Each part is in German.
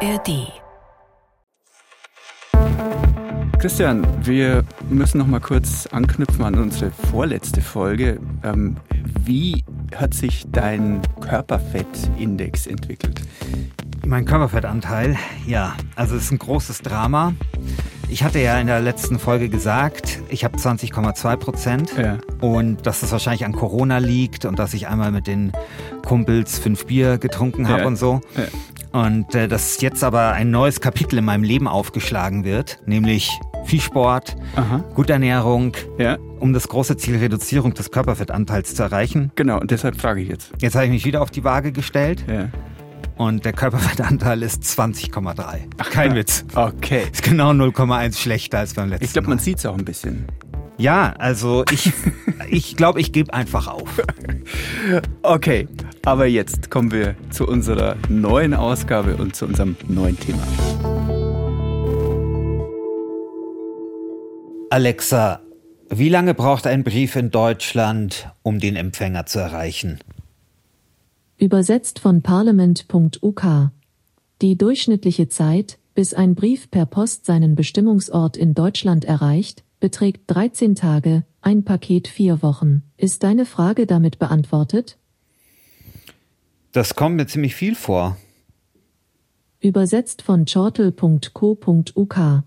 ARD. Christian, wir müssen noch mal kurz anknüpfen an unsere vorletzte Folge. Ähm, wie hat sich dein Körperfettindex entwickelt? Mein Körperfettanteil, ja, also es ist ein großes Drama. Ich hatte ja in der letzten Folge gesagt, ich habe 20,2 Prozent Ja. und dass das wahrscheinlich an Corona liegt und dass ich einmal mit den Kumpels fünf Bier getrunken habe Ja. und so. Ja. Und äh, dass jetzt aber ein neues Kapitel in meinem Leben aufgeschlagen wird, nämlich viel Sport, Aha. gute Ernährung, Ja, um das große Ziel Reduzierung des Körperfettanteils zu erreichen. genau. Und deshalb frage ich jetzt. Jetzt habe ich mich wieder auf die Waage gestellt Ja. und der Körperfettanteil ist 20,3. Ach, kein Witz. Okay. Ist genau 0,1 schlechter als beim letzten Ich glaube, man sieht es auch ein bisschen. Ja, also ich ich glaube, ich gebe einfach auf. Okay, aber jetzt kommen wir zu unserer neuen Ausgabe und zu unserem neuen Thema. Alexa, wie lange braucht ein Brief in Deutschland, um den Empfänger zu erreichen? Übersetzt von parliament.uk. Die durchschnittliche Zeit, bis ein Brief per Post seinen Bestimmungsort in Deutschland erreicht, beträgt 13 Tage, ein Paket vier Wochen. Ist deine Frage damit beantwortet? Das kommt mir ziemlich viel vor. Übersetzt von chortel.co.uk.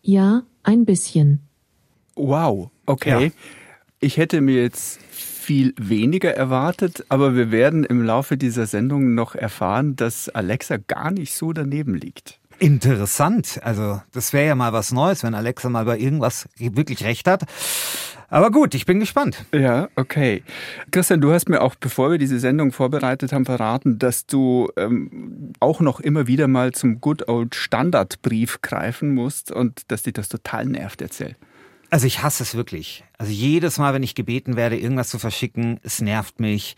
Ja, ein bisschen. Wow, okay. Ja. Ich hätte mir jetzt viel weniger erwartet, aber wir werden im Laufe dieser Sendung noch erfahren, dass Alexa gar nicht so daneben liegt. Interessant. Also, das wäre ja mal was Neues, wenn Alexa mal bei irgendwas wirklich recht hat. Aber gut, ich bin gespannt. Ja, okay. Christian, du hast mir auch, bevor wir diese Sendung vorbereitet haben, verraten, dass du ähm, auch noch immer wieder mal zum Good Old Standardbrief greifen musst und dass dich das total nervt, erzähl. Also ich hasse es wirklich. Also jedes Mal, wenn ich gebeten werde, irgendwas zu verschicken, es nervt mich.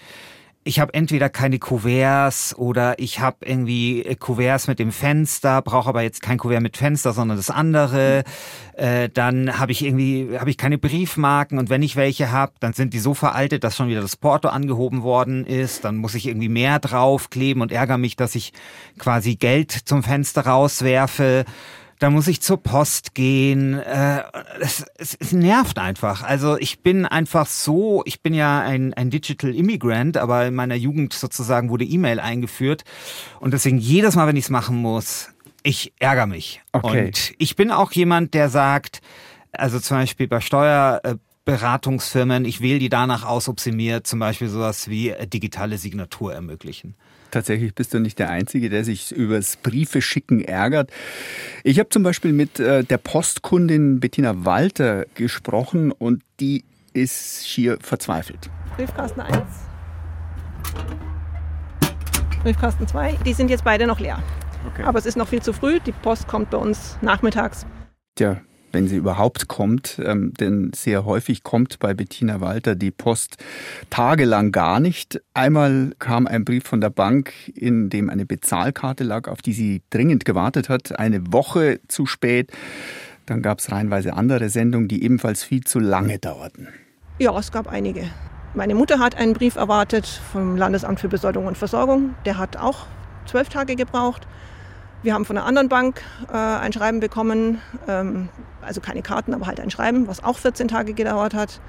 Ich habe entweder keine Kuverts oder ich habe irgendwie äh, Kuverts mit dem Fenster, brauche aber jetzt kein Kuvert mit Fenster, sondern das andere. Äh, dann habe ich irgendwie habe ich keine Briefmarken und wenn ich welche habe, dann sind die so veraltet, dass schon wieder das Porto angehoben worden ist. Dann muss ich irgendwie mehr draufkleben und ärgere mich, dass ich quasi Geld zum Fenster rauswerfe. Da muss ich zur Post gehen. Äh, es, es, es nervt einfach. Also ich bin einfach so, ich bin ja ein, ein Digital Immigrant, aber in meiner Jugend sozusagen wurde E-Mail eingeführt. Und deswegen jedes Mal, wenn ich es machen muss, ich ärgere mich. Okay. Und ich bin auch jemand, der sagt, also zum Beispiel bei Steuerberatungsfirmen, ich wähle die danach aus, ob sie mir zum Beispiel sowas wie äh, digitale Signatur ermöglichen. Tatsächlich bist du nicht der Einzige, der sich übers Briefe schicken ärgert. Ich habe zum Beispiel mit äh, der Postkundin Bettina Walter gesprochen und die ist schier verzweifelt. Briefkasten 1. Briefkasten 2. Die sind jetzt beide noch leer. Okay. Aber es ist noch viel zu früh. Die Post kommt bei uns nachmittags. Tja, wenn sie überhaupt kommt, ähm, denn sehr häufig kommt bei Bettina Walter die Post tagelang gar nicht. Einmal kam ein Brief von der Bank, in dem eine Bezahlkarte lag, auf die sie dringend gewartet hat, eine Woche zu spät. Dann gab es reihenweise andere Sendungen, die ebenfalls viel zu lange dauerten. Ja, es gab einige. Meine Mutter hat einen Brief erwartet vom Landesamt für Besoldung und Versorgung. Der hat auch zwölf Tage gebraucht. Wir haben von einer anderen Bank äh, ein Schreiben bekommen, ähm, also keine Karten, aber halt ein Schreiben, was auch 14 Tage gedauert hat.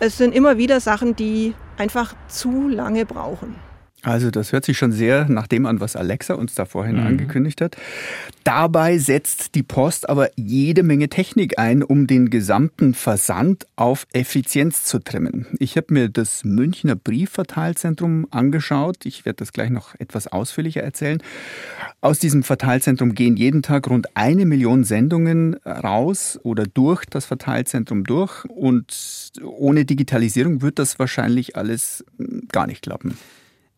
Es sind immer wieder Sachen, die einfach zu lange brauchen. Also das hört sich schon sehr nach dem an, was Alexa uns da vorhin angekündigt hat. Dabei setzt die Post aber jede Menge Technik ein, um den gesamten Versand auf Effizienz zu trimmen. Ich habe mir das Münchner Briefverteilzentrum angeschaut. Ich werde das gleich noch etwas ausführlicher erzählen. Aus diesem Verteilzentrum gehen jeden Tag rund eine Million Sendungen raus oder durch das Verteilzentrum durch. Und ohne Digitalisierung wird das wahrscheinlich alles gar nicht klappen.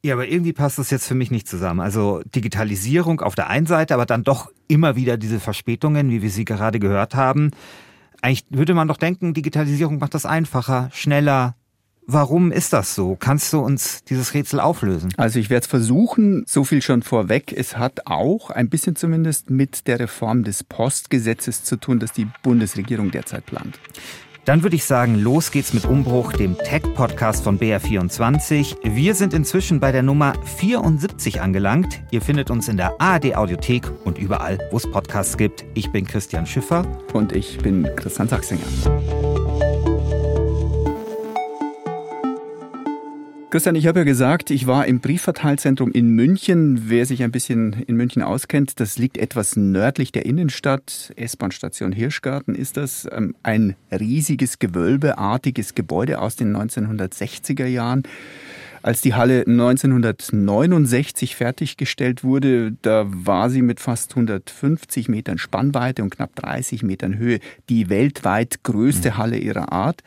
Ja, aber irgendwie passt das jetzt für mich nicht zusammen. Also Digitalisierung auf der einen Seite, aber dann doch immer wieder diese Verspätungen, wie wir sie gerade gehört haben. Eigentlich würde man doch denken, Digitalisierung macht das einfacher, schneller. Warum ist das so? Kannst du uns dieses Rätsel auflösen? Also ich werde es versuchen, so viel schon vorweg. Es hat auch ein bisschen zumindest mit der Reform des Postgesetzes zu tun, das die Bundesregierung derzeit plant. Dann würde ich sagen, los geht's mit Umbruch, dem Tech-Podcast von BR24. Wir sind inzwischen bei der Nummer 74 angelangt. Ihr findet uns in der ARD Audiothek und überall, wo es Podcasts gibt. Ich bin Christian Schiffer. Und ich bin Christian Sachsinger. Christian, ich habe ja gesagt, ich war im Briefverteilzentrum in München. Wer sich ein bisschen in München auskennt, das liegt etwas nördlich der Innenstadt. S-Bahn-Station Hirschgarten ist das. Ähm, ein riesiges, gewölbeartiges Gebäude aus den 1960er Jahren. Als die Halle 1969 fertiggestellt wurde, da war sie mit fast 150 Metern Spannweite und knapp 30 Metern Höhe die weltweit größte Halle ihrer Art.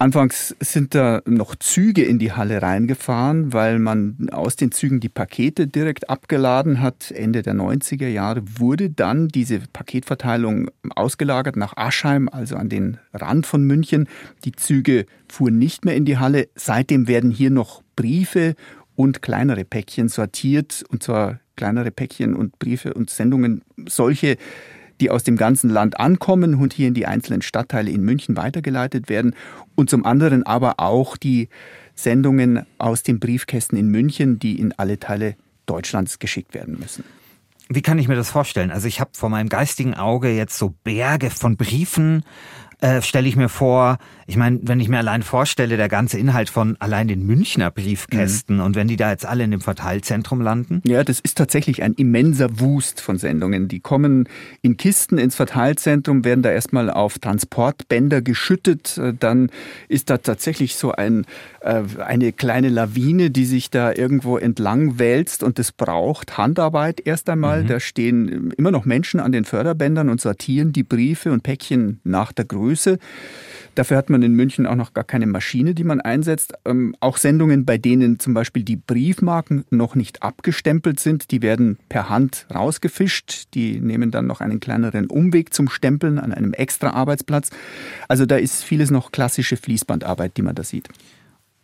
Anfangs sind da noch Züge in die Halle reingefahren, weil man aus den Zügen die Pakete direkt abgeladen hat. Ende der 90er Jahre wurde dann diese Paketverteilung ausgelagert nach Aschheim, also an den Rand von München. Die Züge fuhren nicht mehr in die Halle. Seitdem werden hier noch Briefe und kleinere Päckchen sortiert, und zwar kleinere Päckchen und Briefe und Sendungen, solche die aus dem ganzen Land ankommen und hier in die einzelnen Stadtteile in München weitergeleitet werden. Und zum anderen aber auch die Sendungen aus den Briefkästen in München, die in alle Teile Deutschlands geschickt werden müssen. Wie kann ich mir das vorstellen? Also ich habe vor meinem geistigen Auge jetzt so Berge von Briefen, äh, stelle ich mir vor, ich meine, wenn ich mir allein vorstelle, der ganze Inhalt von allein den Münchner Briefkästen mhm. und wenn die da jetzt alle in dem Verteilzentrum landen? Ja, das ist tatsächlich ein immenser Wust von Sendungen. Die kommen in Kisten ins Verteilzentrum, werden da erstmal auf Transportbänder geschüttet. Äh, dann ist da tatsächlich so ein, äh, eine kleine Lawine, die sich da irgendwo entlang wälzt und das braucht Handarbeit erst einmal. Mhm. Da stehen immer noch Menschen an den Förderbändern und sortieren die Briefe und Päckchen nach der Größe Größe. Dafür hat man in München auch noch gar keine Maschine, die man einsetzt. Ähm, auch Sendungen, bei denen zum Beispiel die Briefmarken noch nicht abgestempelt sind, die werden per Hand rausgefischt. Die nehmen dann noch einen kleineren Umweg zum Stempeln an einem extra Arbeitsplatz. Also da ist vieles noch klassische Fließbandarbeit, die man da sieht.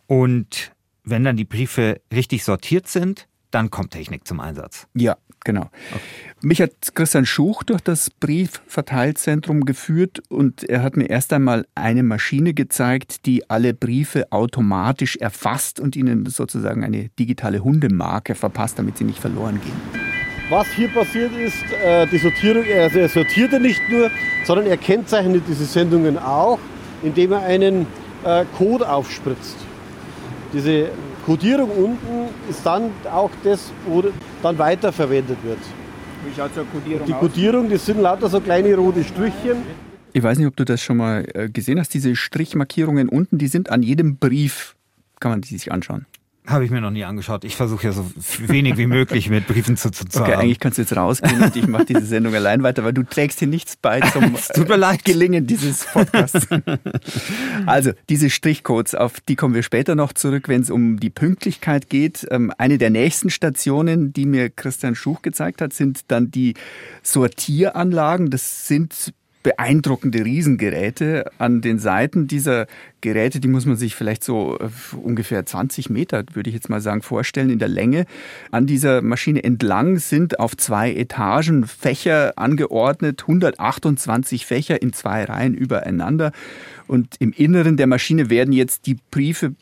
Und wenn dann die Briefe richtig sortiert sind, dann kommt Technik zum Einsatz. Ja, genau. Okay. Mich hat Christian Schuch durch das Briefverteilzentrum geführt und er hat mir erst einmal eine Maschine gezeigt, die alle Briefe automatisch erfasst und ihnen sozusagen eine digitale Hundemarke verpasst, damit sie nicht verloren gehen. Was hier passiert ist, äh, die Sortierung, also er sortierte nicht nur, sondern er kennzeichnet diese Sendungen auch, indem er einen äh, Code aufspritzt. Diese Kodierung unten ist dann auch das, wo dann weiterverwendet wird. Wie schaut so eine Kodierung Die Kodierung, das sind lauter so kleine rote Strichchen. Ich weiß nicht, ob du das schon mal äh, gesehen hast. Diese Strichmarkierungen unten, die sind an jedem Brief, kann man die sich anschauen. Habe ich mir noch nie angeschaut. Ich versuche ja so wenig wie möglich mit Briefen zu, zu, zu Okay, haben. eigentlich kannst du jetzt rausgehen und ich mache diese Sendung allein weiter, weil du trägst hier nichts bei zum tut mir leid. Gelingen dieses Podcasts. also, diese Strichcodes, auf die kommen wir später noch zurück, wenn es um die Pünktlichkeit geht. Ähm, eine der nächsten Stationen, die mir Christian Schuch gezeigt hat, sind dann die Sortieranlagen. Das sind beeindruckende Riesengeräte. An den Seiten dieser Geräte, die muss man sich vielleicht so äh, ungefähr 20 Meter, würde ich jetzt mal sagen, vorstellen in der Länge. An dieser Maschine entlang sind auf zwei Etagen Fächer angeordnet, 128 Fächer in zwei Reihen übereinander. Und im Inneren der Maschine werden jetzt die Briefe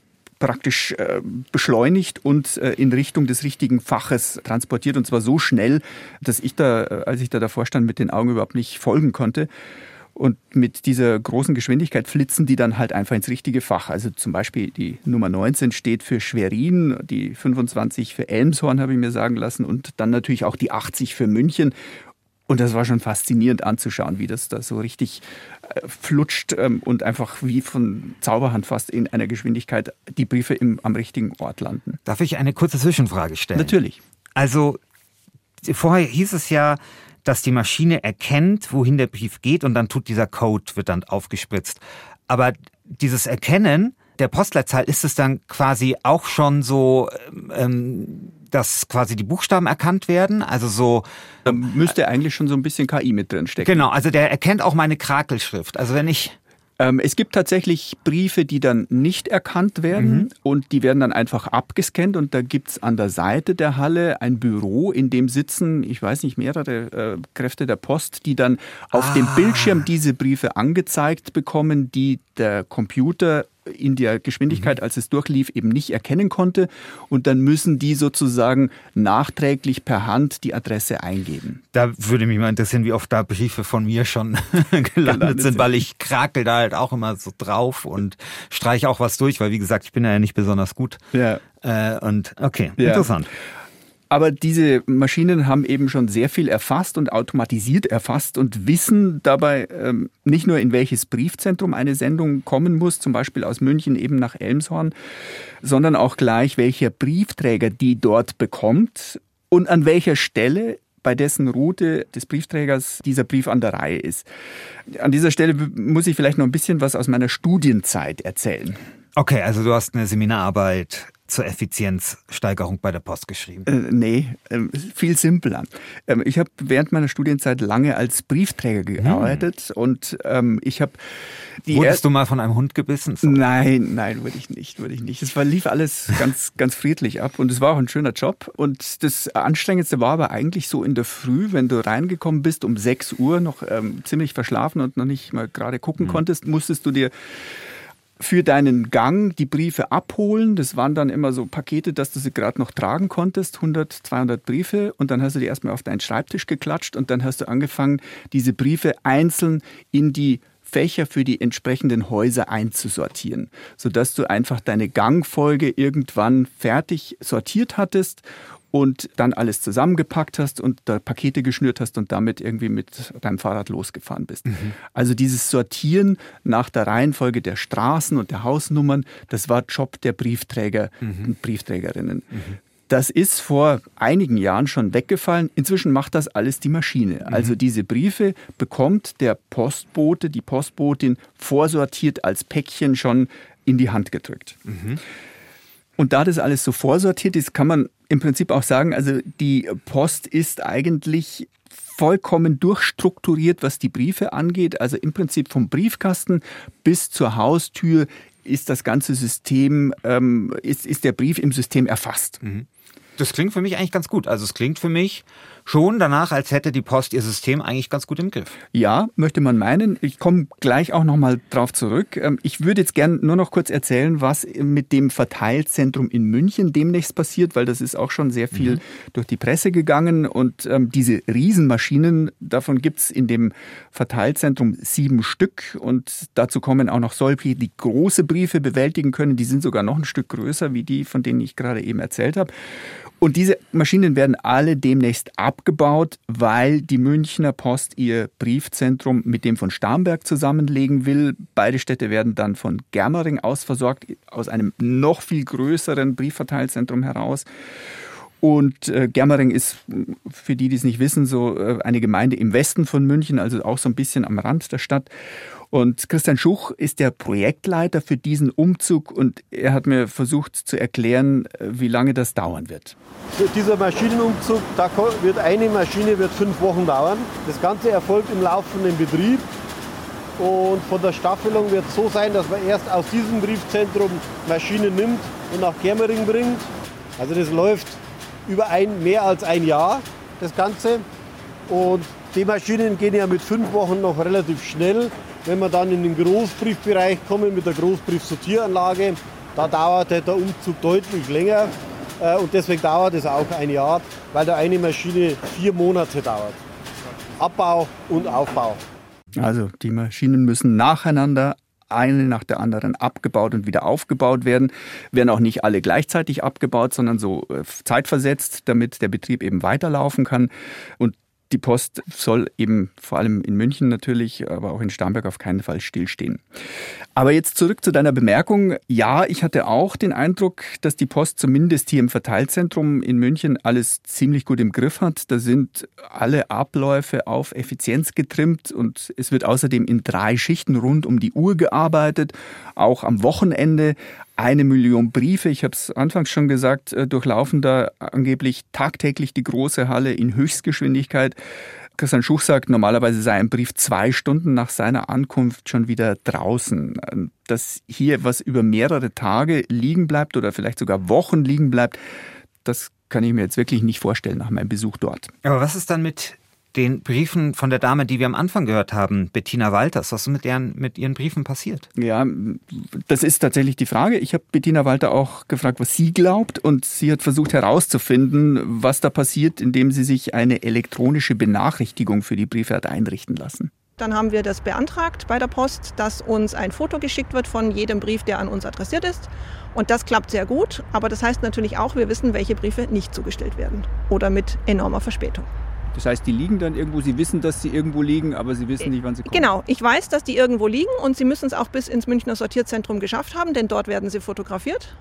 praktisch äh, beschleunigt und äh, in Richtung des richtigen Faches transportiert. Und zwar so schnell, dass ich da, äh, als ich da davor stand, mit den Augen überhaupt nicht folgen konnte. Und mit dieser großen Geschwindigkeit flitzen die dann halt einfach ins richtige Fach. Also zum Beispiel die Nummer 19 steht für Schwerin, die 25 für Elmshorn, habe ich mir sagen lassen, und dann natürlich auch die 80 für München. Und das war schon faszinierend anzuschauen, wie das da so richtig äh, flutscht ähm, und einfach wie von Zauberhand fast in einer Geschwindigkeit die Briefe im, am richtigen Ort landen. Darf ich eine kurze Zwischenfrage stellen? Natürlich. Also vorher hieß es ja, dass die Maschine erkennt, wohin der Brief geht und dann tut dieser Code, wird dann aufgespritzt. Aber dieses Erkennen der Postleitzahl ist es dann quasi auch schon so ähm, dass quasi die Buchstaben erkannt werden. Also so. Da müsste eigentlich schon so ein bisschen KI mit drin stecken. Genau, also der erkennt auch meine Krakelschrift. Also wenn ich Ähm, es gibt tatsächlich Briefe, die dann nicht erkannt werden mhm. und die werden dann einfach abgescannt und da gibt's an der Seite der Halle ein Büro, in dem sitzen, ich weiß nicht, mehrere äh, Kräfte der Post, die dann auf ah. dem Bildschirm diese Briefe angezeigt bekommen, die der Computer in der Geschwindigkeit, mhm. als es durchlief, eben nicht erkennen konnte. Und dann müssen die sozusagen nachträglich per Hand die Adresse eingeben. Da würde mich mal interessieren, wie oft da Briefe von mir schon gelandet sind, weil ich krakel da halt auch immer so drauf und streiche auch was durch, weil wie gesagt, ich bin ja nicht besonders gut. Ja. Äh, und okay, ja. interessant. Aber diese Maschinen haben eben schon sehr viel erfasst und automatisiert erfasst und wissen dabei ähm, nicht nur, in welches Briefzentrum eine Sendung kommen muss, zum Beispiel aus München eben nach Elmshorn, sondern auch gleich, welcher Briefträger die dort bekommt und an welcher Stelle bei dessen Route des Briefträgers dieser Brief an der Reihe ist. An dieser Stelle muss ich vielleicht noch ein bisschen was aus meiner Studienzeit erzählen. Okay, also du hast eine Seminararbeit zur Effizienzsteigerung bei der Post geschrieben? Äh, nee, äh, viel simpler. Ähm, ich habe während meiner Studienzeit lange als Briefträger gearbeitet hm. und ähm, ich habe Wurdest du mal von einem Hund gebissen? So? Nein, nein, würde ich nicht, würde ich nicht. Es war, lief alles ganz, ganz friedlich ab und es war auch ein schöner Job. Und das Anstrengendste war aber eigentlich so in der Früh, wenn du reingekommen bist um 6 Uhr, noch ähm, ziemlich verschlafen und noch nicht mal gerade gucken hm. konntest, musstest du dir für deinen Gang die Briefe abholen. Das waren dann immer so Pakete, dass du sie gerade noch tragen konntest, 100, 200 Briefe. Und dann hast du die erstmal auf deinen Schreibtisch geklatscht und dann hast du angefangen, diese Briefe einzeln in die Fächer für die entsprechenden Häuser einzusortieren, sodass du einfach deine Gangfolge irgendwann fertig sortiert hattest und dann alles zusammengepackt hast und da Pakete geschnürt hast und damit irgendwie mit deinem Fahrrad losgefahren bist. Mhm. Also dieses Sortieren nach der Reihenfolge der Straßen und der Hausnummern, das war Job der Briefträger mhm. und Briefträgerinnen. Mhm. Das ist vor einigen Jahren schon weggefallen. Inzwischen macht das alles die Maschine. Mhm. Also diese Briefe bekommt der Postbote, die Postbotin vorsortiert als Päckchen schon in die Hand gedrückt. Und da das alles so vorsortiert ist, kann man im Prinzip auch sagen, also die Post ist eigentlich vollkommen durchstrukturiert, was die Briefe angeht. Also im Prinzip vom Briefkasten bis zur Haustür ist das ganze System, ähm, ist, ist der Brief im System erfasst. Mhm. Das klingt für mich eigentlich ganz gut. Also es klingt für mich schon danach, als hätte die Post ihr System eigentlich ganz gut im Griff. Ja, möchte man meinen. Ich komme gleich auch nochmal drauf zurück. Ähm, ich würde jetzt gern nur noch kurz erzählen, was mit dem Verteilzentrum in München demnächst passiert, weil das ist auch schon sehr viel mhm. durch die Presse gegangen. Und ähm, diese Riesenmaschinen, davon gibt es in dem Verteilzentrum sieben Stück. Und dazu kommen auch noch solche, die große Briefe bewältigen können. Die sind sogar noch ein Stück größer wie die, von denen ich gerade eben erzählt habe. Und diese Maschinen werden alle demnächst abgebaut, weil die Münchner Post ihr Briefzentrum mit dem von Starnberg zusammenlegen will. Beide Städte werden dann von Germering aus versorgt, aus einem noch viel größeren Briefverteilzentrum heraus. Und äh, Germering ist, für die, die es nicht wissen, so äh, eine Gemeinde im Westen von München, also auch so ein bisschen am Rand der Stadt. Und Christian Schuch ist der Projektleiter für diesen Umzug und er hat mir versucht zu erklären, äh, wie lange das dauern wird. Dieser Maschinenumzug, da wird eine Maschine wird fünf Wochen dauern. Das Ganze erfolgt im laufenden Betrieb. Und von der Staffelung wird es so sein, dass man erst aus diesem Briefzentrum Maschinen nimmt und nach Germering bringt. Also das läuft über ein, mehr als ein Jahr, das Ganze. Und die Maschinen gehen ja mit fünf Wochen noch relativ schnell. Wenn wir dann in den Großbriefbereich kommen mit der Großbriefsortieranlage, da dauert der Umzug deutlich länger. Äh, und deswegen dauert es auch ein Jahr, weil da eine Maschine vier Monate dauert. Abbau und Aufbau. Also die Maschinen müssen nacheinander eine nach der anderen abgebaut und wieder aufgebaut werden. Werden auch nicht alle gleichzeitig abgebaut, sondern so äh, zeitversetzt, damit der Betrieb eben weiterlaufen kann. Und die Post soll eben vor allem in München natürlich, aber auch in Starnberg auf keinen Fall stillstehen. Aber jetzt zurück zu deiner Bemerkung. Ja, ich hatte auch den Eindruck, dass die Post zumindest hier im Verteilzentrum in München alles ziemlich gut im Griff hat. Da sind alle Abläufe auf Effizienz getrimmt und es wird außerdem in drei Schichten rund um die Uhr gearbeitet, auch am Wochenende eine Million Briefe, ich habe es anfangs schon gesagt, äh, durchlaufen da angeblich tagtäglich die große Halle in Höchstgeschwindigkeit. Christian Schuch sagt, normalerweise sei ein Brief zwei Stunden nach seiner Ankunft schon wieder draußen. Dass hier was über mehrere Tage liegen bleibt oder vielleicht sogar Wochen liegen bleibt, das kann ich mir jetzt wirklich nicht vorstellen nach meinem Besuch dort. Aber was ist dann mit den Briefen von der Dame, die wir am Anfang gehört haben, Bettina Walters. Was ist mit, deren, mit ihren Briefen passiert? Ja, das ist tatsächlich die Frage. Ich habe Bettina Walter auch gefragt, was sie glaubt und sie hat versucht herauszufinden, was da passiert, indem sie sich eine elektronische Benachrichtigung für die Briefe hat einrichten lassen. Dann haben wir das beantragt bei der Post, dass uns ein Foto geschickt wird von jedem Brief, der an uns adressiert ist. Und das klappt sehr gut, aber das heißt natürlich auch, wir wissen, welche Briefe nicht zugestellt werden oder mit enormer Verspätung. Das heißt, die liegen dann irgendwo, Sie wissen, dass sie irgendwo liegen, aber Sie wissen nicht, wann sie kommen. Genau, ich weiß, dass die irgendwo liegen und Sie müssen es auch bis ins Münchner Sortierzentrum geschafft haben, denn dort werden sie fotografiert.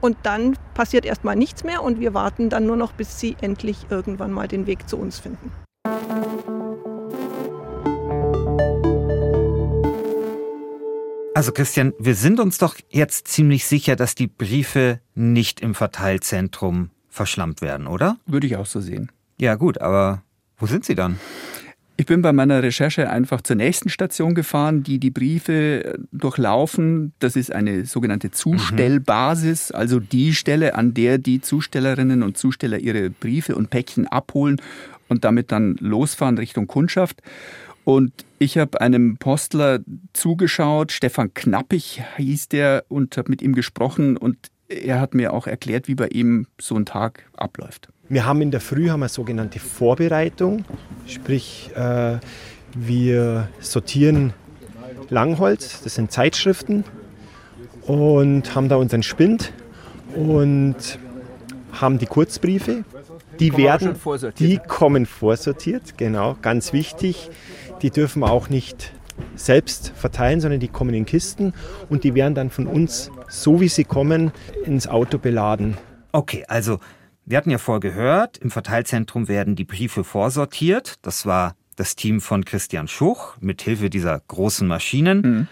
Und dann passiert erstmal nichts mehr und wir warten dann nur noch, bis sie endlich irgendwann mal den Weg zu uns finden. Also Christian, wir sind uns doch jetzt ziemlich sicher, dass die Briefe nicht im Verteilzentrum verschlammt werden, oder? Würde ich auch so sehen. Ja gut, aber wo sind Sie dann? Ich bin bei meiner Recherche einfach zur nächsten Station gefahren, die die Briefe äh, durchlaufen. Das ist eine sogenannte Zustellbasis, also die Stelle, an der die Zustellerinnen und Zusteller ihre Briefe und Päckchen abholen und damit dann losfahren Richtung Kundschaft. Und ich habe einem Postler zugeschaut, Stefan Knappig hieß der, und habe mit ihm gesprochen und er hat mir auch erklärt, wie bei ihm so ein Tag abläuft. Wir haben in der Früh haben wir sogenannte Vorbereitung, sprich äh, wir sortieren Langholz, das sind Zeitschriften und haben da unseren Spind und haben die Kurzbriefe. Die kommen werden, die kommen vorsortiert, genau, ganz wichtig. Die dürfen wir auch nicht selbst verteilen, sondern die kommen in Kisten und die werden dann von uns, so wie sie kommen, ins Auto beladen. Okay, also wir hatten ja vorher gehört, im Verteilzentrum werden die Briefe vorsortiert. Das war das Team von Christian Schuch mit Hilfe dieser großen Maschinen. Mhm.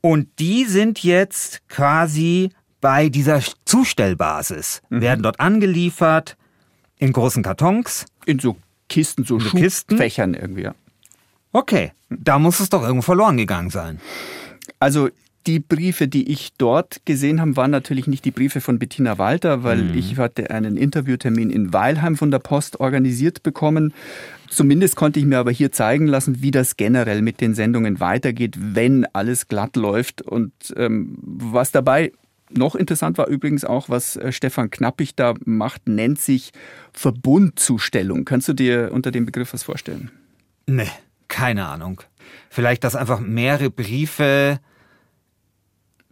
Und die sind jetzt quasi bei dieser Zustellbasis, mhm. werden dort angeliefert in großen Kartons. In so Kisten, so Schubfächern irgendwie. Ja. Okay, da muss es doch irgendwo verloren gegangen sein. Also die Briefe, die ich dort gesehen habe, waren natürlich nicht die Briefe von Bettina Walter, weil mhm. ich hatte einen Interviewtermin in Weilheim von der Post organisiert bekommen. Zumindest konnte ich mir aber hier zeigen lassen, wie das generell mit den Sendungen weitergeht, wenn alles glatt läuft. Und ähm, was dabei noch interessant war übrigens auch, was äh, Stefan Knappig da macht, nennt sich Verbundzustellung. Kannst du dir unter dem Begriff was vorstellen? Nee, keine Ahnung. Vielleicht, dass einfach mehrere Briefe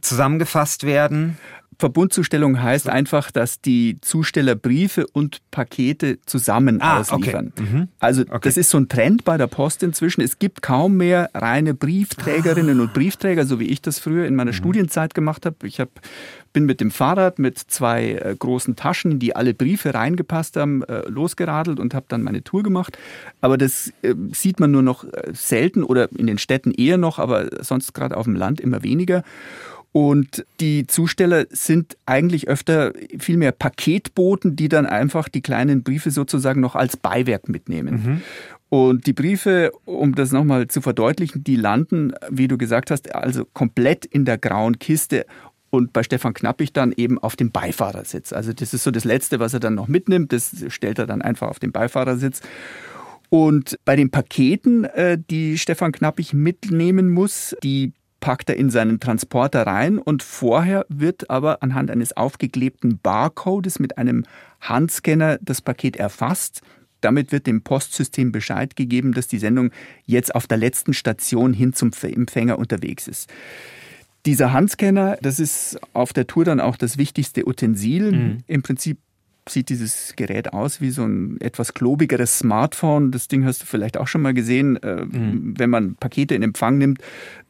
zusammengefasst werden? Verbundzustellung heißt einfach, dass die Zusteller Briefe und Pakete zusammen ah, ausliefern. Okay. Mhm. Also okay. das ist so ein Trend bei der Post inzwischen. Es gibt kaum mehr reine Briefträgerinnen ah. und Briefträger, so wie ich das früher in meiner mhm. Studienzeit gemacht habe. Ich hab, bin mit dem Fahrrad mit zwei äh, großen Taschen, in die alle Briefe reingepasst haben, äh, losgeradelt und habe dann meine Tour gemacht. Aber das äh, sieht man nur noch äh, selten oder in den Städten eher noch, aber sonst gerade auf dem Land immer weniger. Und die Zusteller sind eigentlich öfter viel mehr Paketboten, die dann einfach die kleinen Briefe sozusagen noch als Beiwerk mitnehmen. Mhm. Und die Briefe, um das nochmal zu verdeutlichen, die landen, wie du gesagt hast, also komplett in der grauen Kiste und bei Stefan Knappig dann eben auf dem Beifahrersitz. Also das ist so das Letzte, was er dann noch mitnimmt. Das stellt er dann einfach auf den Beifahrersitz. Und bei den Paketen, äh, die Stefan Knappig mitnehmen muss, die packt er in seinen Transporter rein und vorher wird aber anhand eines aufgeklebten Barcodes mit einem Handscanner das Paket erfasst. Damit wird dem Postsystem Bescheid gegeben, dass die Sendung jetzt auf der letzten Station hin zum Empfänger unterwegs ist. Dieser Handscanner, das ist auf der Tour dann auch das wichtigste Utensil. Mhm. Im Prinzip sieht dieses Gerät aus wie so ein etwas klobigeres Smartphone. Das Ding hast du vielleicht auch schon mal gesehen. Äh, mhm. Wenn man Pakete in Empfang nimmt,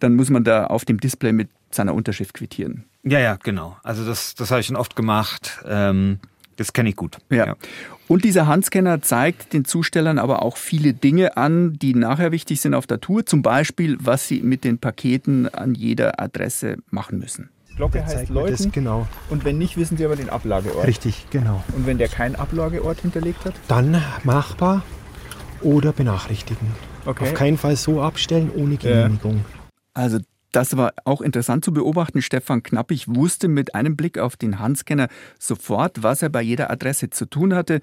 dann muss man da auf dem Display mit seiner Unterschrift quittieren. Ja, ja, genau. Also das, das habe ich schon oft gemacht. Ähm, das kenne ich gut. Ja. ja. Und dieser Handscanner zeigt den Zustellern aber auch viele Dinge an, die nachher wichtig sind auf der Tour. Zum Beispiel, was sie mit den Paketen an jeder Adresse machen müssen. Glocke heißt läuten. Das, genau. Und wenn nicht, wissen Sie aber den Ablageort. Richtig, genau. Und wenn der keinen Ablageort hinterlegt hat? Dann machbar. oder benachrichtigen. Okay. Auf keinen Fall so abstellen ohne Genehmigung. Also das war auch interessant zu beobachten. Stefan Knappig wusste mit einem Blick auf den Handscanner sofort, was er bei jeder Adresse zu tun hatte.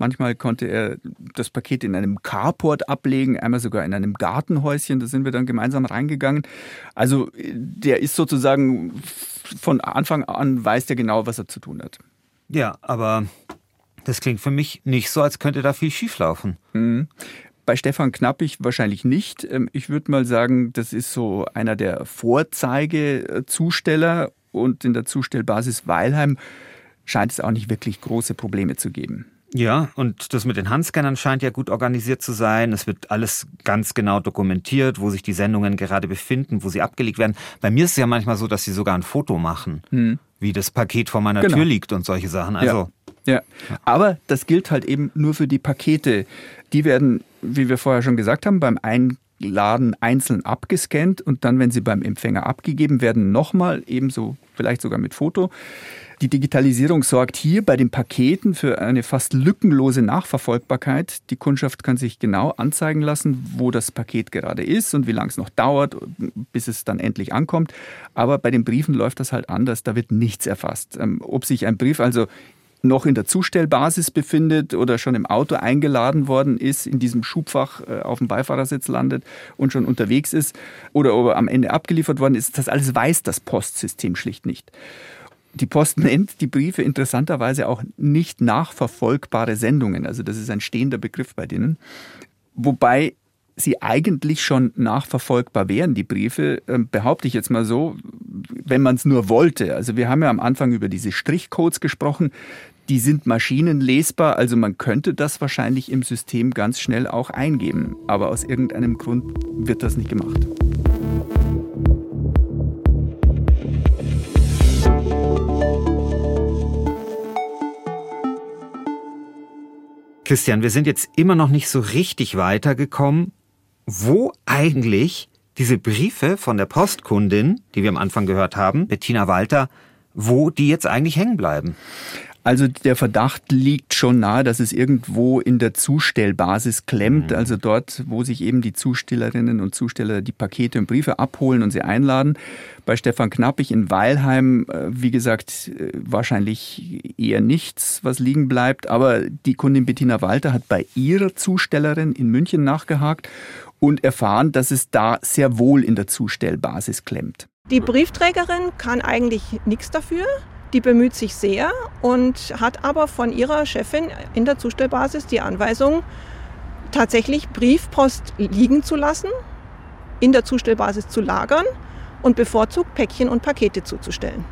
Manchmal konnte er das Paket in einem Carport ablegen, einmal sogar in einem Gartenhäuschen. Da sind wir dann gemeinsam reingegangen. Also der ist sozusagen von Anfang an weiß der genau, was er zu tun hat. Ja, aber das klingt für mich nicht so, als könnte da viel schieflaufen. Mhm. Bei Stefan Knappig wahrscheinlich nicht. Ähm, ich würde mal sagen, das ist so einer der Vorzeigezusteller und in der Zustellbasis Weilheim scheint es auch nicht wirklich große Probleme zu geben. Ja, und das mit den Handscannern scheint ja gut organisiert zu sein. Es wird alles ganz genau dokumentiert, wo sich die Sendungen gerade befinden, wo sie abgelegt werden. Bei mir ist es ja manchmal so, dass sie sogar ein Foto machen, hm. wie das Paket vor meiner genau. Tür liegt und solche Sachen. Also ja. ja, aber das gilt halt eben nur für die Pakete. Die werden, wie wir vorher schon gesagt haben, beim Einladen einzeln abgescannt und dann, wenn sie beim Empfänger abgegeben werden, nochmal ebenso vielleicht sogar mit Foto. Die Digitalisierung sorgt hier bei den Paketen für eine fast lückenlose Nachverfolgbarkeit. Die Kundschaft kann sich genau anzeigen lassen, wo das Paket gerade ist und wie lange es noch dauert, bis es dann endlich ankommt. Aber bei den Briefen läuft das halt anders. Da wird nichts erfasst. Ähm, ob sich ein Brief also noch in der Zustellbasis befindet oder schon im Auto eingeladen worden ist, in diesem Schubfach äh, auf dem Beifahrersitz landet und schon unterwegs ist oder ob er am Ende abgeliefert worden ist, das alles weiß das Postsystem schlicht nicht. Die Post nennt die Briefe interessanterweise auch nicht nachverfolgbare Sendungen. Also das ist ein stehender Begriff bei denen. Wobei sie eigentlich schon nachverfolgbar wären, die Briefe, ähm, behaupte ich jetzt mal so, wenn man es nur wollte. Also wir haben ja am Anfang über diese Strichcodes gesprochen. Die sind maschinenlesbar, also man könnte das wahrscheinlich im System ganz schnell auch eingeben. Aber aus irgendeinem Grund wird das nicht gemacht. Christian, wir sind jetzt immer noch nicht so richtig weitergekommen, wo eigentlich diese Briefe von der Postkundin, die wir am Anfang gehört haben, Bettina Walter, wo die jetzt eigentlich hängen bleiben. Also der Verdacht liegt schon nahe, dass es irgendwo in der Zustellbasis klemmt, mhm. also dort, wo sich eben die Zustellerinnen und Zusteller die Pakete und Briefe abholen und sie einladen. Bei Stefan Knappig in Weilheim, äh, wie gesagt, äh, wahrscheinlich eher nichts, was liegen bleibt, aber die Kundin Bettina Walter hat bei ihrer Zustellerin in München nachgehakt und erfahren, dass es da sehr wohl in der Zustellbasis klemmt. Die Briefträgerin kann eigentlich nichts dafür. Die bemüht sich sehr und hat aber von ihrer Chefin in der Zustellbasis die Anweisung, tatsächlich Briefpost liegen zu lassen, in der Zustellbasis zu lagern und bevorzugt Päckchen und Pakete zuzustellen.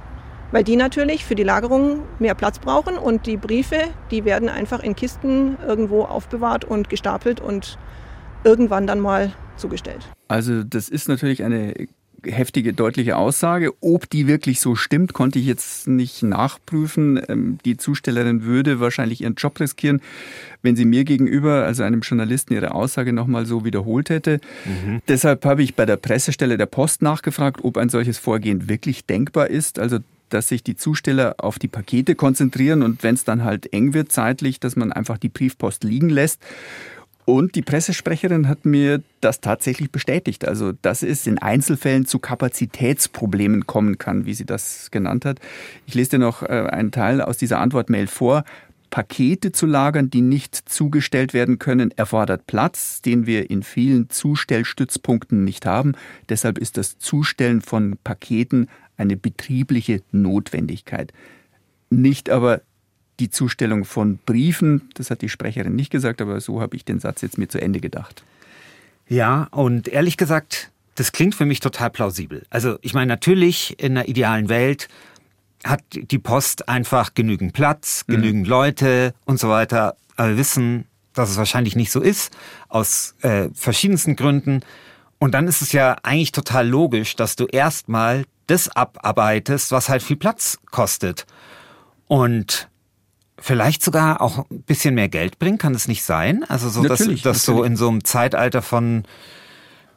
Weil die natürlich für die Lagerung mehr Platz brauchen und die Briefe, die werden einfach in Kisten irgendwo aufbewahrt und gestapelt und irgendwann dann mal zugestellt. Also das ist natürlich eine heftige, deutliche Aussage. Ob die wirklich so stimmt, konnte ich jetzt nicht nachprüfen. Ähm, die Zustellerin würde wahrscheinlich ihren Job riskieren, wenn sie mir gegenüber, also einem Journalisten, ihre Aussage nochmal so wiederholt hätte. Mhm. Deshalb habe ich bei der Pressestelle der Post nachgefragt, ob ein solches Vorgehen wirklich denkbar ist. Also dass sich die Zusteller auf die Pakete konzentrieren und wenn es dann halt eng wird zeitlich, dass man einfach die Briefpost liegen lässt. Und die Pressesprecherin hat mir das tatsächlich bestätigt. Also, dass es in Einzelfällen zu Kapazitätsproblemen kommen kann, wie sie das genannt hat. Ich lese dir noch äh, einen Teil aus dieser Antwortmail vor. Pakete zu lagern, die nicht zugestellt werden können, erfordert Platz, den wir in vielen Zustellstützpunkten nicht haben. Deshalb ist das Zustellen von Paketen eine betriebliche Notwendigkeit. Nicht aber die Zustellung von Briefen. Das hat die Sprecherin nicht gesagt, aber so habe ich den Satz jetzt mir zu Ende gedacht. Ja, und ehrlich gesagt, das klingt für mich total plausibel. Also ich meine, natürlich in einer idealen Welt hat die Post einfach genügend Platz, mhm. genügend. Leute und so weiter. Aber wir wissen, dass es wahrscheinlich nicht so ist, aus äh, verschiedensten Gründen. Und dann ist es ja eigentlich total logisch, dass du erstmal das abarbeitest, was halt viel Platz kostet. Und vielleicht sogar auch ein bisschen mehr Geld bringt, kann das nicht sein? Also so, dass, dass so in so einem Zeitalter von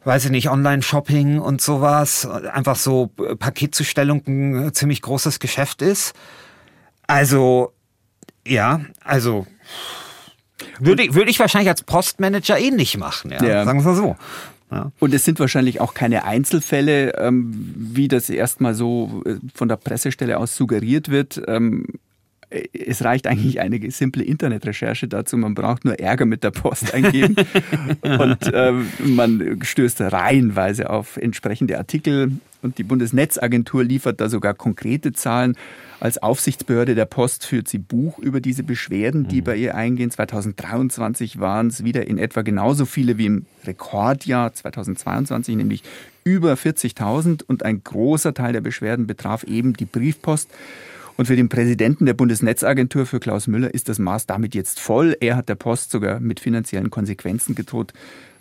weiß ich nicht, Online-Shopping und sowas, einfach so Paketzustellung ein ziemlich großes Geschäft ist. Also, ja, also Würde, würde ich wahrscheinlich als Postmanager ähnlich machen, ja. ja. Sagen wir es mal so. Ja. Und es sind wahrscheinlich auch keine Einzelfälle, ähm, wie das erstmal so äh, von der Pressestelle aus suggeriert wird. Ähm, es reicht eigentlich eine simple Internetrecherche dazu. Man braucht nur Ärger mit der Post eingeben und äh, man stößt reihenweise auf entsprechende Artikel. Und die Bundesnetzagentur liefert da sogar konkrete Zahlen. Als Aufsichtsbehörde der Post führt sie Buch über diese Beschwerden, die mhm. bei ihr eingehen. 2023 waren es wieder in etwa genauso viele wie im Rekordjahr 2022, nämlich über 40.000. Und ein großer Teil der Beschwerden betraf eben die Briefpost. Und für den Präsidenten der Bundesnetzagentur, für Klaus Müller, ist das Maß damit jetzt voll. Er hat der Post sogar mit finanziellen Konsequenzen gedroht,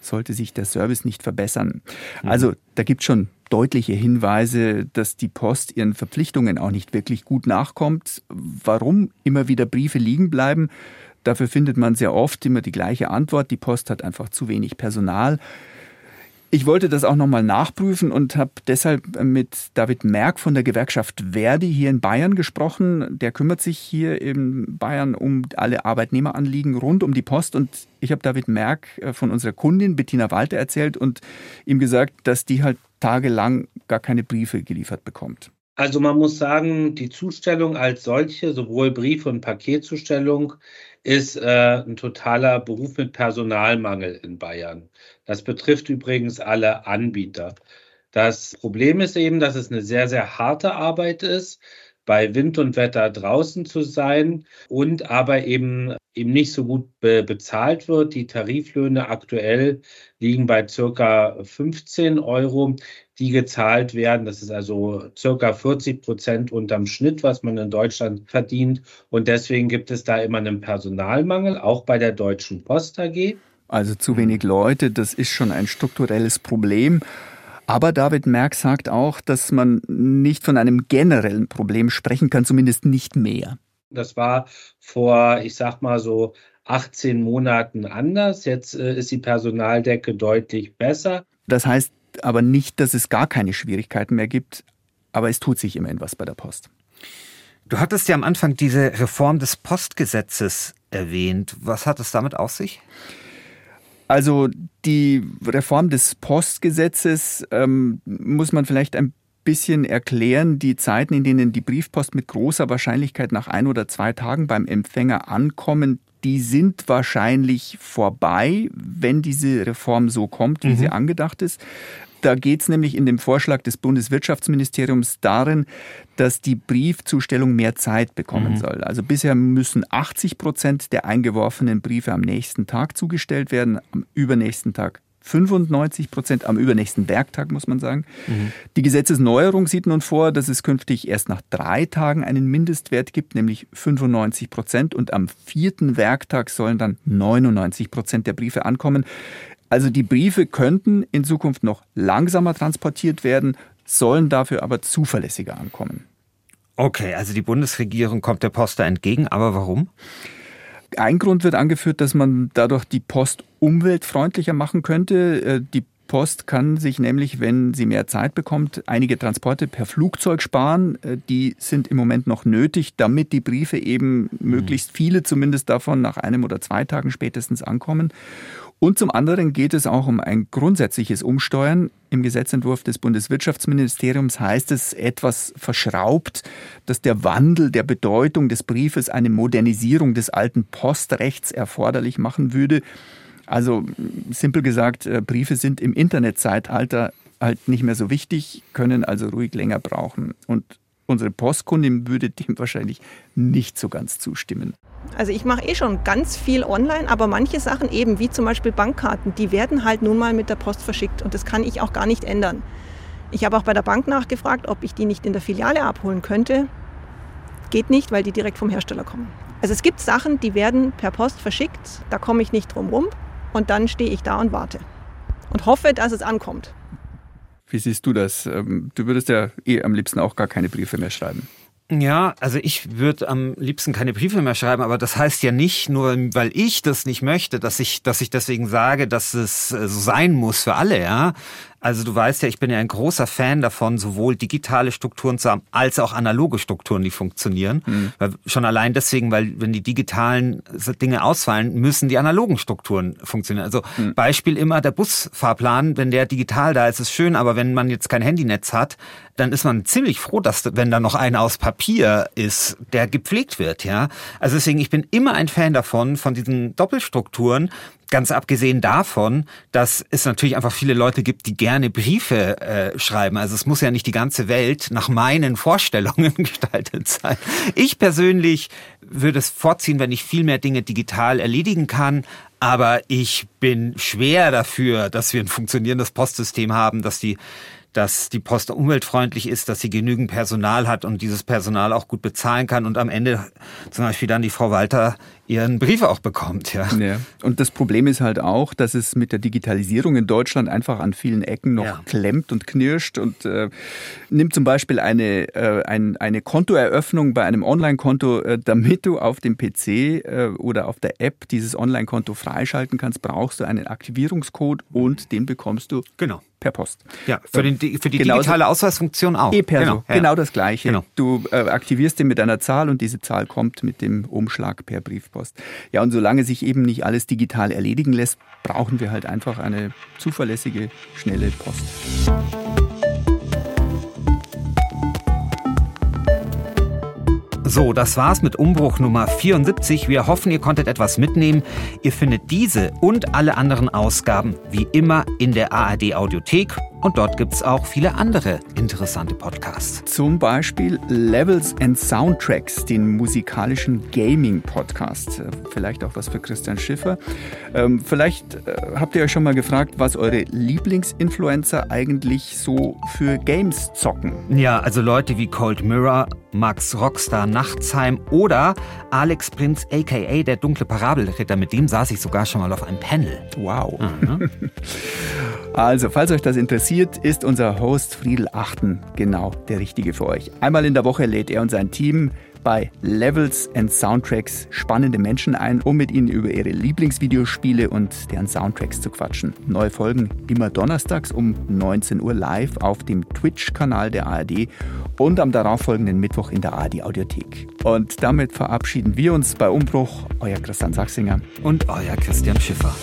sollte sich der Service nicht verbessern. Mhm. Also da gibt es schon deutliche Hinweise, dass die Post ihren Verpflichtungen auch nicht wirklich gut nachkommt. Warum immer wieder Briefe liegen bleiben? Dafür findet man sehr oft immer die gleiche Antwort. Die Post hat einfach zu wenig Personal. Ich wollte das auch nochmal nachprüfen und habe deshalb mit David Merck von der Gewerkschaft Verdi hier in Bayern gesprochen. Der kümmert sich hier in Bayern um alle Arbeitnehmeranliegen rund um die Post. Und ich habe David Merck äh, von unserer Kundin Bettina Walter erzählt und ihm gesagt, dass die halt tagelang gar keine Briefe geliefert bekommt. Also man muss sagen, die Zustellung als solche, sowohl Brief- und Paketzustellung, ist äh, ein totaler Beruf mit Personalmangel in Bayern. Das betrifft übrigens alle Anbieter. Das Problem ist eben, dass es eine sehr, sehr harte Arbeit ist, bei Wind und Wetter draußen zu sein und aber eben eben nicht so gut be bezahlt wird. Die Tariflöhne aktuell liegen bei circa 15 Euro, die gezahlt werden. Das ist also circa 40 Prozent unterm Schnitt, was man in Deutschland verdient. Und deswegen gibt es da immer einen Personalmangel, auch bei der Deutschen Post AG. Also zu wenig Leute, das ist schon ein strukturelles Problem. Aber David Merck sagt auch, dass man nicht von einem generellen Problem sprechen kann, zumindest nicht mehr. Das war vor, ich sag mal so 18 Monaten anders. Jetzt äh, ist die Personaldecke deutlich besser. Das heißt aber nicht, dass es gar keine Schwierigkeiten mehr gibt, aber es tut sich immerhin was bei der Post. Du hattest ja am Anfang diese Reform des Postgesetzes erwähnt. Was hat es damit auf sich? Also die Reform des Postgesetzes ähm, muss man vielleicht ein bisschen erklären, die Zeiten, in denen die Briefpost mit großer Wahrscheinlichkeit nach ein oder zwei Tagen beim Empfänger ankommen, die sind wahrscheinlich vorbei, wenn diese Reform so kommt, wie mhm. sie angedacht ist. Da geht es nämlich in dem Vorschlag des Bundeswirtschaftsministeriums darin, dass die Briefzustellung mehr Zeit bekommen mhm. soll. Also bisher müssen 80 Prozent der eingeworfenen Briefe am nächsten Tag zugestellt werden, am übernächsten Tag 95 Prozent am übernächsten Werktag, muss man sagen. Mhm. Die Gesetzesneuerung sieht nun vor, dass es künftig erst nach drei Tagen einen Mindestwert gibt, nämlich 95 Prozent. Und am vierten Werktag sollen dann 99 Prozent der Briefe ankommen. Also die Briefe könnten in Zukunft noch langsamer transportiert werden, sollen dafür aber zuverlässiger ankommen. Okay, also die Bundesregierung kommt der Post da entgegen, aber warum? Ein Grund wird angeführt, dass man dadurch die Post umweltfreundlicher machen könnte. Äh, die Post kann sich nämlich, wenn sie mehr Zeit bekommt, einige Transporte per Flugzeug sparen. Äh, die sind im Moment noch nötig, damit die Briefe eben möglichst viele zumindest davon nach einem oder zwei Tagen spätestens ankommen. Und zum anderen geht es auch um ein grundsätzliches Umsteuern. Im Gesetzentwurf des Bundeswirtschaftsministeriums heißt es etwas verschraubt, dass der Wandel der Bedeutung des Briefes eine Modernisierung des alten Postrechts erforderlich machen würde. Also simpel gesagt, äh, Briefe sind im Internetzeitalter halt nicht mehr so wichtig, können also ruhig länger brauchen. Und unsere Postkundin würde dem wahrscheinlich nicht so ganz zustimmen. Also ich mache eh schon ganz viel online, aber manche Sachen eben, wie zum Beispiel Bankkarten, die werden halt nun mal mit der Post verschickt und das kann ich auch gar nicht ändern. Ich habe auch bei der Bank nachgefragt, ob ich die nicht in der Filiale abholen könnte. Geht nicht, weil die direkt vom Hersteller kommen. Also es gibt Sachen, die werden per Post verschickt, da komme ich nicht drum rum und dann stehe ich da und warte und hoffe, dass es ankommt. Wie siehst du das? Ähm, du würdest ja eh am liebsten auch gar keine Briefe mehr schreiben. Ja, also ich würde am liebsten keine Briefe mehr schreiben, aber das heißt ja nicht nur, weil ich das nicht möchte, dass ich, dass ich deswegen sage, dass es äh, so sein muss für alle, ja. Also du weißt ja, ich bin ja ein großer Fan davon, sowohl digitale Strukturen zu haben, als auch analoge Strukturen, die funktionieren. Mhm. Schon allein deswegen, weil wenn die digitalen Dinge ausfallen, müssen die analogen Strukturen funktionieren. Also mhm. Beispiel immer der Busfahrplan, wenn der digital da ist, ist schön, aber wenn man jetzt kein Handynetz hat, dann ist man ziemlich froh, dass wenn da noch einer aus Papier ist, der gepflegt wird, ja. Also deswegen, ich bin immer ein Fan davon, von diesen Doppelstrukturen, Ganz abgesehen davon, dass es natürlich einfach viele Leute gibt, die gerne Briefe äh, schreiben. Also es muss ja nicht die ganze Welt nach meinen Vorstellungen gestaltet sein. Ich persönlich würde es vorziehen, wenn ich viel mehr Dinge digital erledigen kann. Aber ich bin schwer dafür, dass wir ein funktionierendes Postsystem haben, dass die dass die Post umweltfreundlich ist, dass sie genügend Personal hat und dieses Personal auch gut bezahlen kann und am Ende zum Beispiel dann die Frau Walter ihren Brief auch bekommt. Ja. ja. Und das Problem ist halt auch, dass es mit der Digitalisierung in Deutschland einfach an vielen Ecken noch ja. klemmt und knirscht und äh, nimmt zum Beispiel eine, äh, ein, eine Kontoeröffnung bei einem Online-Konto, äh, damit du auf dem PC äh, oder auf der App dieses Online-Konto freischalten kannst, brauchst du einen Aktivierungscode und den bekommst du genau per Post. Ja, für, den, für die Genauso digitale Ausweisfunktion auch. E-Perso, genau, ja. genau das Gleiche. Genau. Du äh, aktivierst den mit einer Zahl und diese Zahl kommt mit dem Umschlag per Briefpost. Ja, und solange sich eben nicht alles digital erledigen lässt, brauchen wir halt einfach eine zuverlässige, schnelle Post. So, das war's mit Umbruch Nummer 74. Wir hoffen, ihr konntet etwas mitnehmen. Ihr findet diese und alle anderen Ausgaben wie immer in der ARD Audiothek und dort gibt's auch viele andere interessante Podcasts. Zum Beispiel Levels and Soundtracks, den musikalischen Gaming-Podcast. Äh, vielleicht auch was für Christian Schiffer. Ähm, vielleicht äh, habt ihr euch schon mal gefragt, was eure Lieblingsinfluencer eigentlich so für Games zocken. Ja, also Leute wie Cold Mirror, Max Rockstar Nachtsheim oder Alex Prinz, aka der dunkle Parabelritter. Mit dem saß ich sogar schon mal auf einem Panel. Wow. Mhm. also, falls euch das interessiert, ist unser Host Friedel Achten genau der Richtige für euch. Einmal in der Woche lädt er und sein Team bei Levels and Soundtracks spannende Menschen ein, um mit ihnen über ihre Lieblingsvideospiele und deren Soundtracks zu quatschen. Neue Folgen immer donnerstags um 19 Uhr live auf dem Twitch-Kanal der ARD und am darauffolgenden Mittwoch in der ARD Audiothek. Und damit verabschieden wir uns bei Umbruch. Euer Christian Sachsinger und euer Christian Schiffer.